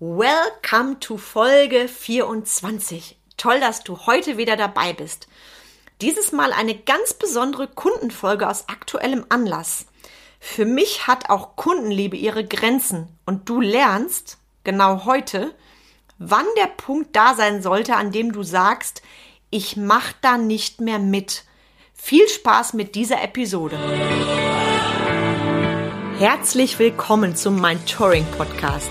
Welcome to Folge 24. Toll, dass du heute wieder dabei bist. Dieses Mal eine ganz besondere Kundenfolge aus aktuellem Anlass. Für mich hat auch Kundenliebe ihre Grenzen und du lernst, genau heute, wann der Punkt da sein sollte, an dem du sagst, ich mach da nicht mehr mit. Viel Spaß mit dieser Episode. Herzlich willkommen zum Mind Touring Podcast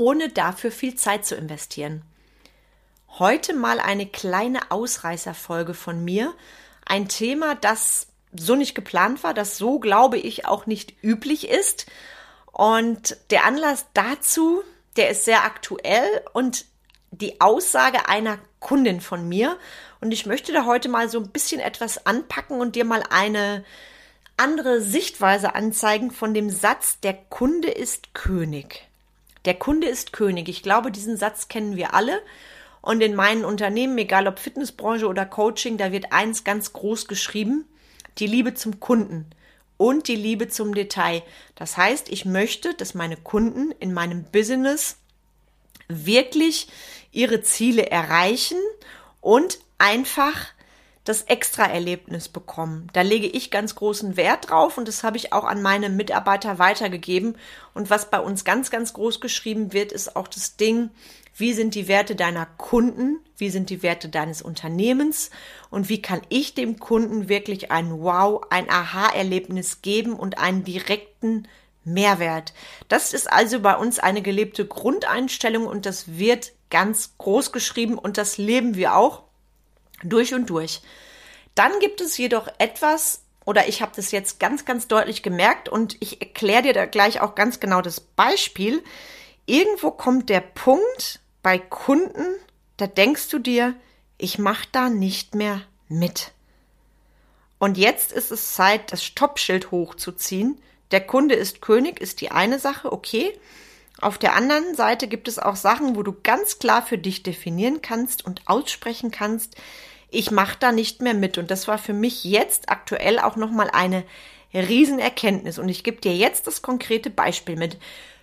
ohne dafür viel Zeit zu investieren. Heute mal eine kleine Ausreißerfolge von mir. Ein Thema, das so nicht geplant war, das so, glaube ich, auch nicht üblich ist. Und der Anlass dazu, der ist sehr aktuell und die Aussage einer Kundin von mir. Und ich möchte da heute mal so ein bisschen etwas anpacken und dir mal eine andere Sichtweise anzeigen von dem Satz, der Kunde ist König. Der Kunde ist König. Ich glaube, diesen Satz kennen wir alle. Und in meinen Unternehmen, egal ob Fitnessbranche oder Coaching, da wird eins ganz groß geschrieben. Die Liebe zum Kunden und die Liebe zum Detail. Das heißt, ich möchte, dass meine Kunden in meinem Business wirklich ihre Ziele erreichen und einfach das Extra-Erlebnis bekommen. Da lege ich ganz großen Wert drauf und das habe ich auch an meine Mitarbeiter weitergegeben. Und was bei uns ganz, ganz groß geschrieben wird, ist auch das Ding, wie sind die Werte deiner Kunden, wie sind die Werte deines Unternehmens und wie kann ich dem Kunden wirklich ein Wow, ein Aha-Erlebnis geben und einen direkten Mehrwert. Das ist also bei uns eine gelebte Grundeinstellung und das wird ganz groß geschrieben und das leben wir auch. Durch und durch. Dann gibt es jedoch etwas, oder ich habe das jetzt ganz, ganz deutlich gemerkt und ich erkläre dir da gleich auch ganz genau das Beispiel. Irgendwo kommt der Punkt bei Kunden, da denkst du dir, ich mache da nicht mehr mit. Und jetzt ist es Zeit, das Stoppschild hochzuziehen. Der Kunde ist König, ist die eine Sache, okay. Auf der anderen Seite gibt es auch Sachen, wo du ganz klar für dich definieren kannst und aussprechen kannst, ich mache da nicht mehr mit. Und das war für mich jetzt aktuell auch nochmal eine Riesenerkenntnis. Und ich gebe dir jetzt das konkrete Beispiel mit.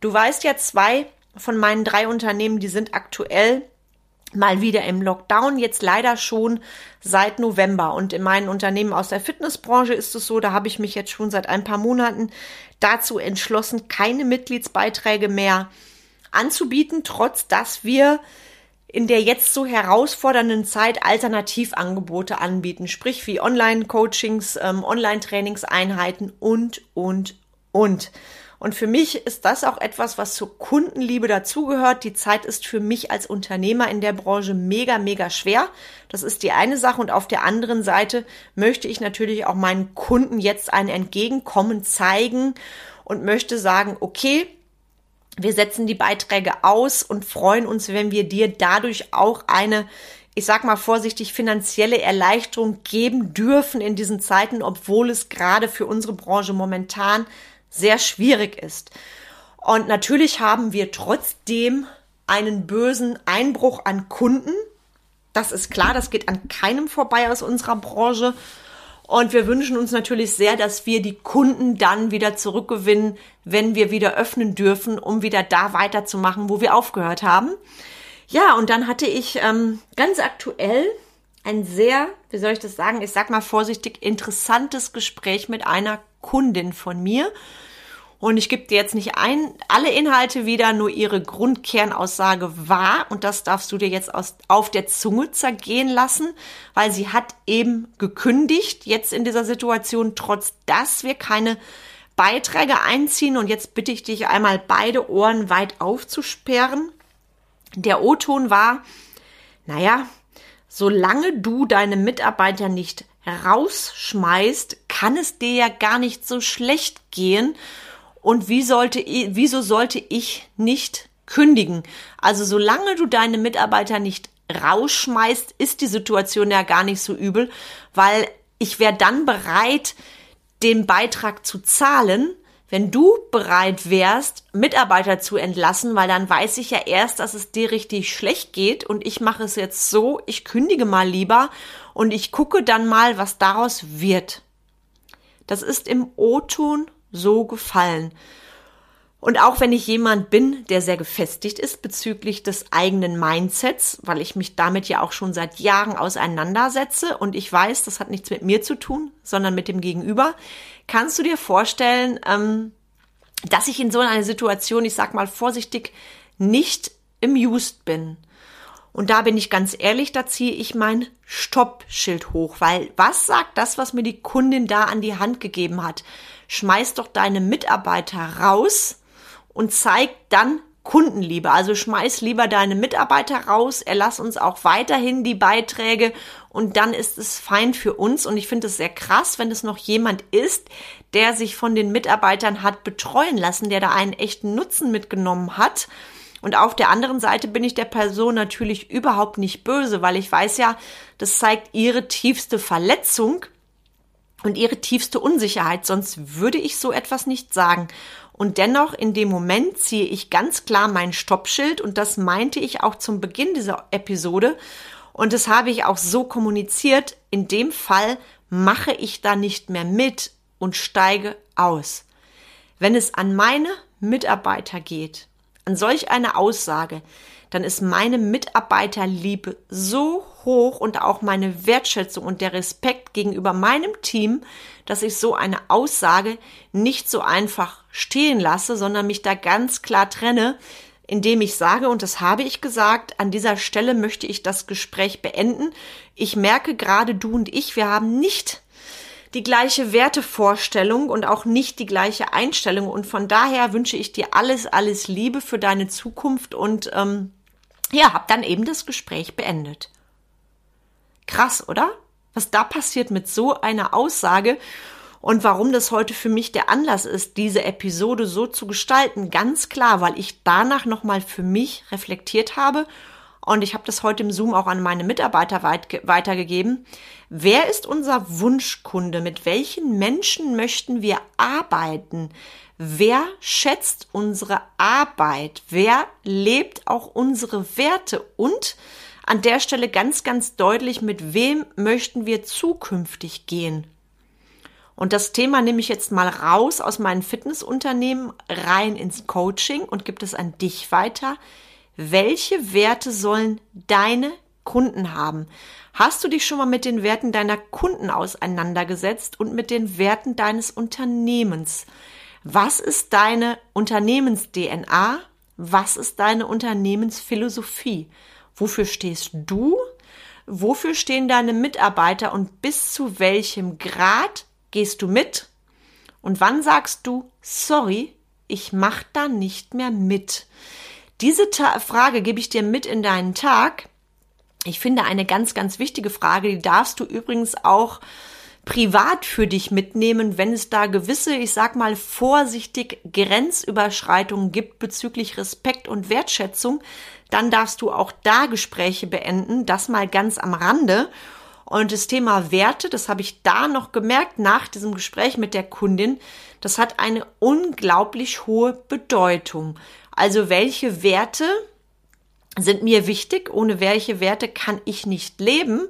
Du weißt ja, zwei von meinen drei Unternehmen, die sind aktuell mal wieder im Lockdown, jetzt leider schon seit November. Und in meinen Unternehmen aus der Fitnessbranche ist es so, da habe ich mich jetzt schon seit ein paar Monaten dazu entschlossen, keine Mitgliedsbeiträge mehr anzubieten, trotz dass wir in der jetzt so herausfordernden Zeit Alternativangebote anbieten, sprich wie Online-Coachings, ähm, Online-Trainingseinheiten und, und, und. Und für mich ist das auch etwas, was zur Kundenliebe dazugehört. Die Zeit ist für mich als Unternehmer in der Branche mega, mega schwer. Das ist die eine Sache. Und auf der anderen Seite möchte ich natürlich auch meinen Kunden jetzt ein Entgegenkommen zeigen und möchte sagen, okay, wir setzen die Beiträge aus und freuen uns, wenn wir dir dadurch auch eine, ich sag mal vorsichtig, finanzielle Erleichterung geben dürfen in diesen Zeiten, obwohl es gerade für unsere Branche momentan sehr schwierig ist. Und natürlich haben wir trotzdem einen bösen Einbruch an Kunden. Das ist klar, das geht an keinem vorbei aus unserer Branche. Und wir wünschen uns natürlich sehr, dass wir die Kunden dann wieder zurückgewinnen, wenn wir wieder öffnen dürfen, um wieder da weiterzumachen, wo wir aufgehört haben. Ja, und dann hatte ich ähm, ganz aktuell ein sehr, wie soll ich das sagen, ich sag mal vorsichtig, interessantes Gespräch mit einer Kundin von mir. Und ich gebe dir jetzt nicht ein, alle Inhalte wieder, nur ihre Grundkernaussage war. Und das darfst du dir jetzt aus, auf der Zunge zergehen lassen, weil sie hat eben gekündigt, jetzt in dieser Situation, trotz dass wir keine Beiträge einziehen. Und jetzt bitte ich dich einmal beide Ohren weit aufzusperren. Der O-Ton war, naja, solange du deine Mitarbeiter nicht rausschmeißt, kann es dir ja gar nicht so schlecht gehen. Und wie sollte, wieso sollte ich nicht kündigen. Also solange du deine Mitarbeiter nicht rausschmeißt, ist die Situation ja gar nicht so übel, weil ich wäre dann bereit, den Beitrag zu zahlen, wenn du bereit wärst, Mitarbeiter zu entlassen, weil dann weiß ich ja erst, dass es dir richtig schlecht geht und ich mache es jetzt so, ich kündige mal lieber und ich gucke dann mal, was daraus wird. Das ist im O-Ton so gefallen. Und auch wenn ich jemand bin, der sehr gefestigt ist bezüglich des eigenen Mindsets, weil ich mich damit ja auch schon seit Jahren auseinandersetze und ich weiß, das hat nichts mit mir zu tun, sondern mit dem Gegenüber, kannst du dir vorstellen, ähm, dass ich in so einer Situation, ich sag mal vorsichtig, nicht amused bin. Und da bin ich ganz ehrlich, da ziehe ich mein Stoppschild hoch, weil was sagt das, was mir die Kundin da an die Hand gegeben hat? Schmeiß doch deine Mitarbeiter raus, und zeig dann Kundenliebe. Also schmeiß lieber deine Mitarbeiter raus, erlass uns auch weiterhin die Beiträge und dann ist es fein für uns. Und ich finde es sehr krass, wenn es noch jemand ist, der sich von den Mitarbeitern hat betreuen lassen, der da einen echten Nutzen mitgenommen hat. Und auf der anderen Seite bin ich der Person natürlich überhaupt nicht böse, weil ich weiß ja, das zeigt ihre tiefste Verletzung und ihre tiefste Unsicherheit. Sonst würde ich so etwas nicht sagen. Und dennoch in dem Moment ziehe ich ganz klar mein Stoppschild und das meinte ich auch zum Beginn dieser Episode und das habe ich auch so kommuniziert. In dem Fall mache ich da nicht mehr mit und steige aus. Wenn es an meine Mitarbeiter geht, an solch eine Aussage, dann ist meine Mitarbeiterliebe so hoch und auch meine Wertschätzung und der Respekt gegenüber meinem Team, dass ich so eine Aussage nicht so einfach stehen lasse, sondern mich da ganz klar trenne, indem ich sage, und das habe ich gesagt, an dieser Stelle möchte ich das Gespräch beenden. Ich merke gerade, du und ich, wir haben nicht die gleiche Wertevorstellung und auch nicht die gleiche Einstellung. Und von daher wünsche ich dir alles, alles Liebe für deine Zukunft und ähm, ja, hab dann eben das Gespräch beendet. Krass, oder? Was da passiert mit so einer Aussage und warum das heute für mich der Anlass ist, diese Episode so zu gestalten, ganz klar, weil ich danach nochmal für mich reflektiert habe und ich habe das heute im Zoom auch an meine Mitarbeiter weit, weitergegeben. Wer ist unser Wunschkunde? Mit welchen Menschen möchten wir arbeiten? Wer schätzt unsere Arbeit? Wer lebt auch unsere Werte? Und an der Stelle ganz, ganz deutlich, mit wem möchten wir zukünftig gehen? Und das Thema nehme ich jetzt mal raus aus meinem Fitnessunternehmen rein ins Coaching und gibt es an dich weiter. Welche Werte sollen deine Kunden haben? Hast du dich schon mal mit den Werten deiner Kunden auseinandergesetzt und mit den Werten deines Unternehmens? Was ist deine Unternehmens-DNA? Was ist deine Unternehmensphilosophie? Wofür stehst du? Wofür stehen deine Mitarbeiter und bis zu welchem Grad Gehst du mit? Und wann sagst du, sorry, ich mach da nicht mehr mit? Diese Ta Frage gebe ich dir mit in deinen Tag. Ich finde eine ganz, ganz wichtige Frage, die darfst du übrigens auch privat für dich mitnehmen, wenn es da gewisse, ich sag mal vorsichtig Grenzüberschreitungen gibt bezüglich Respekt und Wertschätzung, dann darfst du auch da Gespräche beenden, das mal ganz am Rande. Und das Thema Werte, das habe ich da noch gemerkt nach diesem Gespräch mit der Kundin, das hat eine unglaublich hohe Bedeutung. Also welche Werte sind mir wichtig? Ohne welche Werte kann ich nicht leben?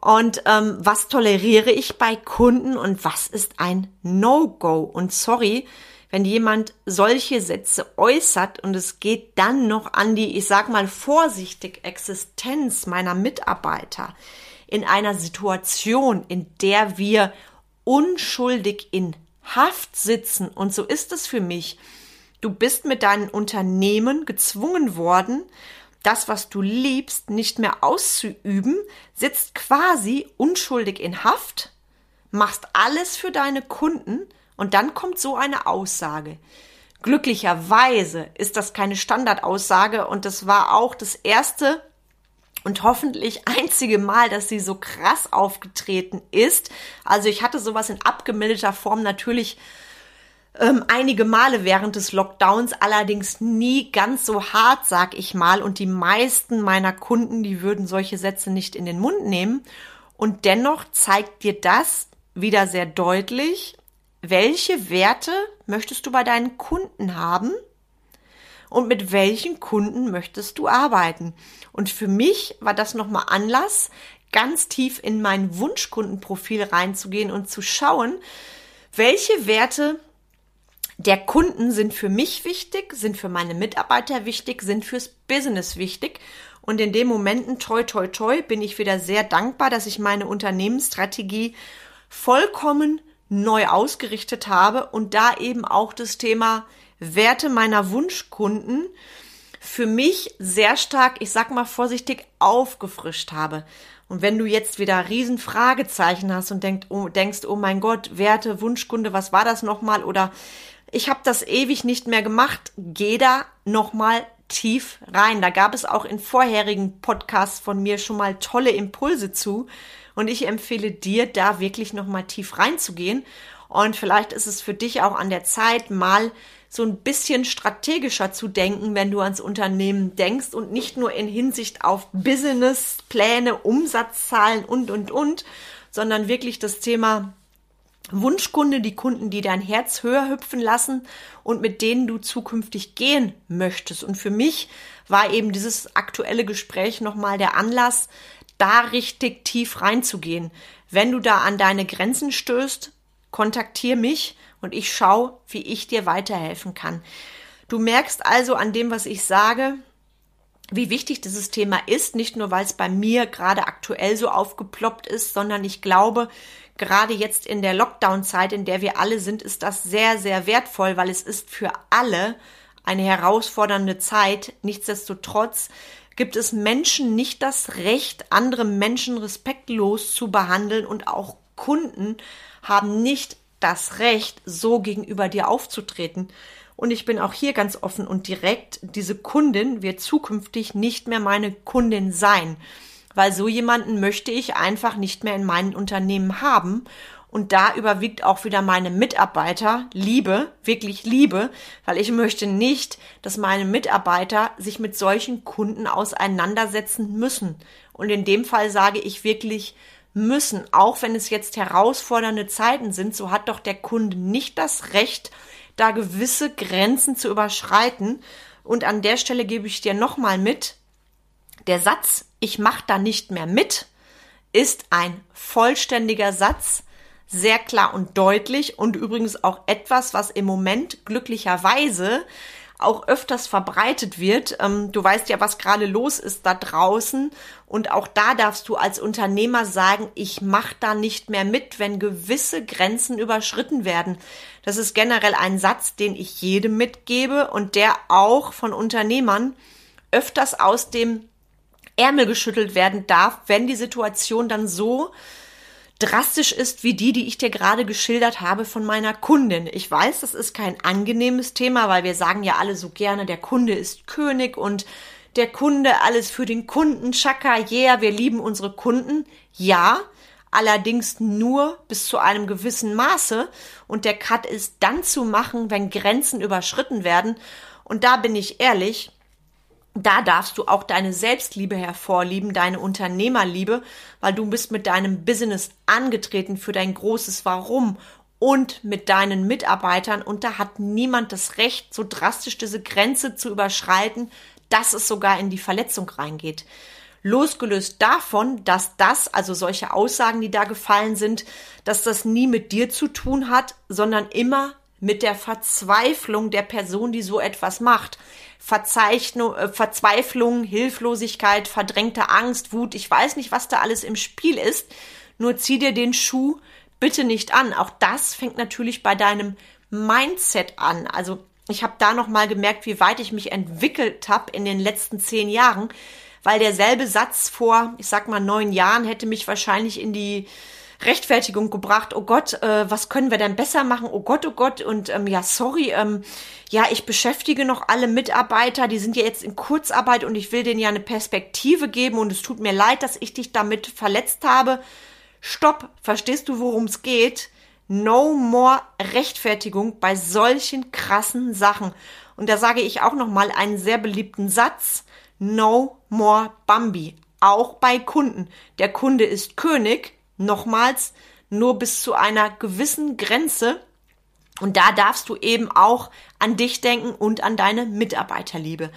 Und ähm, was toleriere ich bei Kunden und was ist ein No-Go? Und sorry, wenn jemand solche Sätze äußert und es geht dann noch an die, ich sag mal vorsichtig, Existenz meiner Mitarbeiter, in einer Situation, in der wir unschuldig in Haft sitzen. Und so ist es für mich. Du bist mit deinem Unternehmen gezwungen worden, das, was du liebst, nicht mehr auszuüben, sitzt quasi unschuldig in Haft, machst alles für deine Kunden und dann kommt so eine Aussage. Glücklicherweise ist das keine Standardaussage und das war auch das erste und hoffentlich einzige Mal, dass sie so krass aufgetreten ist. Also ich hatte sowas in abgemilderter Form natürlich ähm, einige Male während des Lockdowns, allerdings nie ganz so hart, sag ich mal. Und die meisten meiner Kunden, die würden solche Sätze nicht in den Mund nehmen. Und dennoch zeigt dir das wieder sehr deutlich, welche Werte möchtest du bei deinen Kunden haben und mit welchen Kunden möchtest du arbeiten. Und für mich war das nochmal Anlass, ganz tief in mein Wunschkundenprofil reinzugehen und zu schauen, welche Werte der Kunden sind für mich wichtig, sind für meine Mitarbeiter wichtig, sind fürs Business wichtig. Und in den Momenten, toi, toi, toi, bin ich wieder sehr dankbar, dass ich meine Unternehmensstrategie vollkommen neu ausgerichtet habe und da eben auch das Thema Werte meiner Wunschkunden für mich sehr stark, ich sag mal vorsichtig, aufgefrischt habe. Und wenn du jetzt wieder riesen Fragezeichen hast und denk, oh, denkst, oh mein Gott, Werte, Wunschkunde, was war das nochmal? Oder ich habe das ewig nicht mehr gemacht. Geh da nochmal tief rein. Da gab es auch in vorherigen Podcasts von mir schon mal tolle Impulse zu. Und ich empfehle dir, da wirklich nochmal tief reinzugehen. Und vielleicht ist es für dich auch an der Zeit, mal so ein bisschen strategischer zu denken, wenn du ans Unternehmen denkst und nicht nur in Hinsicht auf Businesspläne, Umsatzzahlen und, und, und, sondern wirklich das Thema Wunschkunde, die Kunden, die dein Herz höher hüpfen lassen und mit denen du zukünftig gehen möchtest. Und für mich war eben dieses aktuelle Gespräch nochmal der Anlass, da richtig tief reinzugehen. Wenn du da an deine Grenzen stößt, kontaktier mich und ich schaue, wie ich dir weiterhelfen kann. Du merkst also an dem, was ich sage, wie wichtig dieses Thema ist, nicht nur weil es bei mir gerade aktuell so aufgeploppt ist, sondern ich glaube, gerade jetzt in der Lockdown-Zeit, in der wir alle sind, ist das sehr, sehr wertvoll, weil es ist für alle eine herausfordernde Zeit. Nichtsdestotrotz gibt es Menschen nicht das Recht, andere Menschen respektlos zu behandeln und auch Kunden haben nicht das Recht, so gegenüber dir aufzutreten. Und ich bin auch hier ganz offen und direkt, diese Kundin wird zukünftig nicht mehr meine Kundin sein, weil so jemanden möchte ich einfach nicht mehr in meinem Unternehmen haben. Und da überwiegt auch wieder meine Mitarbeiter Liebe, wirklich Liebe, weil ich möchte nicht, dass meine Mitarbeiter sich mit solchen Kunden auseinandersetzen müssen. Und in dem Fall sage ich wirklich müssen, auch wenn es jetzt herausfordernde Zeiten sind, so hat doch der Kunde nicht das Recht, da gewisse Grenzen zu überschreiten. Und an der Stelle gebe ich dir nochmal mit, der Satz, ich mache da nicht mehr mit, ist ein vollständiger Satz, sehr klar und deutlich und übrigens auch etwas, was im Moment glücklicherweise auch öfters verbreitet wird. Ähm, du weißt ja, was gerade los ist da draußen. Und auch da darfst du als Unternehmer sagen, ich mache da nicht mehr mit, wenn gewisse Grenzen überschritten werden. Das ist generell ein Satz, den ich jedem mitgebe und der auch von Unternehmern öfters aus dem Ärmel geschüttelt werden darf, wenn die Situation dann so drastisch ist wie die, die ich dir gerade geschildert habe von meiner Kundin. Ich weiß, das ist kein angenehmes Thema, weil wir sagen ja alle so gerne, der Kunde ist König und der Kunde alles für den Kunden. Chaka, yeah, wir lieben unsere Kunden. Ja, allerdings nur bis zu einem gewissen Maße und der Cut ist dann zu machen, wenn Grenzen überschritten werden. Und da bin ich ehrlich, da darfst du auch deine Selbstliebe hervorlieben, deine Unternehmerliebe, weil du bist mit deinem Business angetreten für dein großes Warum und mit deinen Mitarbeitern und da hat niemand das Recht, so drastisch diese Grenze zu überschreiten, dass es sogar in die Verletzung reingeht. Losgelöst davon, dass das, also solche Aussagen, die da gefallen sind, dass das nie mit dir zu tun hat, sondern immer mit der Verzweiflung der Person, die so etwas macht. Verzeichnung, äh, Verzweiflung, Hilflosigkeit, verdrängte Angst, Wut, ich weiß nicht, was da alles im Spiel ist. Nur zieh dir den Schuh bitte nicht an. Auch das fängt natürlich bei deinem Mindset an. Also ich habe da noch mal gemerkt, wie weit ich mich entwickelt habe in den letzten zehn Jahren, weil derselbe Satz vor, ich sag mal neun Jahren hätte mich wahrscheinlich in die Rechtfertigung gebracht, oh Gott, äh, was können wir denn besser machen? Oh Gott, oh Gott, und ähm, ja, sorry, ähm, ja, ich beschäftige noch alle Mitarbeiter, die sind ja jetzt in Kurzarbeit und ich will denen ja eine Perspektive geben und es tut mir leid, dass ich dich damit verletzt habe. Stopp, verstehst du, worum es geht? No more Rechtfertigung bei solchen krassen Sachen. Und da sage ich auch noch mal einen sehr beliebten Satz. No more Bambi. Auch bei Kunden. Der Kunde ist König. Nochmals, nur bis zu einer gewissen Grenze. Und da darfst du eben auch an dich denken und an deine Mitarbeiterliebe.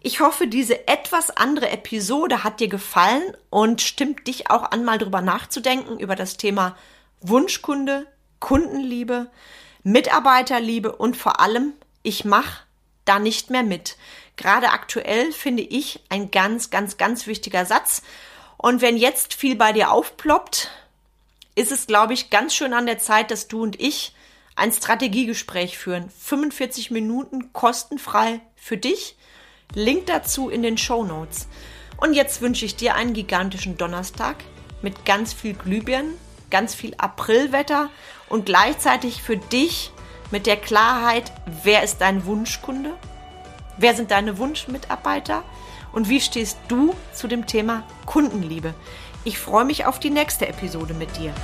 Ich hoffe, diese etwas andere Episode hat dir gefallen und stimmt dich auch an, mal drüber nachzudenken über das Thema Wunschkunde, Kundenliebe, Mitarbeiterliebe und vor allem, ich mache da nicht mehr mit. Gerade aktuell finde ich ein ganz, ganz, ganz wichtiger Satz. Und wenn jetzt viel bei dir aufploppt, ist es, glaube ich, ganz schön an der Zeit, dass du und ich ein Strategiegespräch führen. 45 Minuten kostenfrei für dich. Link dazu in den Show Notes. Und jetzt wünsche ich dir einen gigantischen Donnerstag mit ganz viel Glühbirnen, ganz viel Aprilwetter und gleichzeitig für dich mit der Klarheit, wer ist dein Wunschkunde? Wer sind deine Wunschmitarbeiter? Und wie stehst du zu dem Thema Kundenliebe? Ich freue mich auf die nächste Episode mit dir.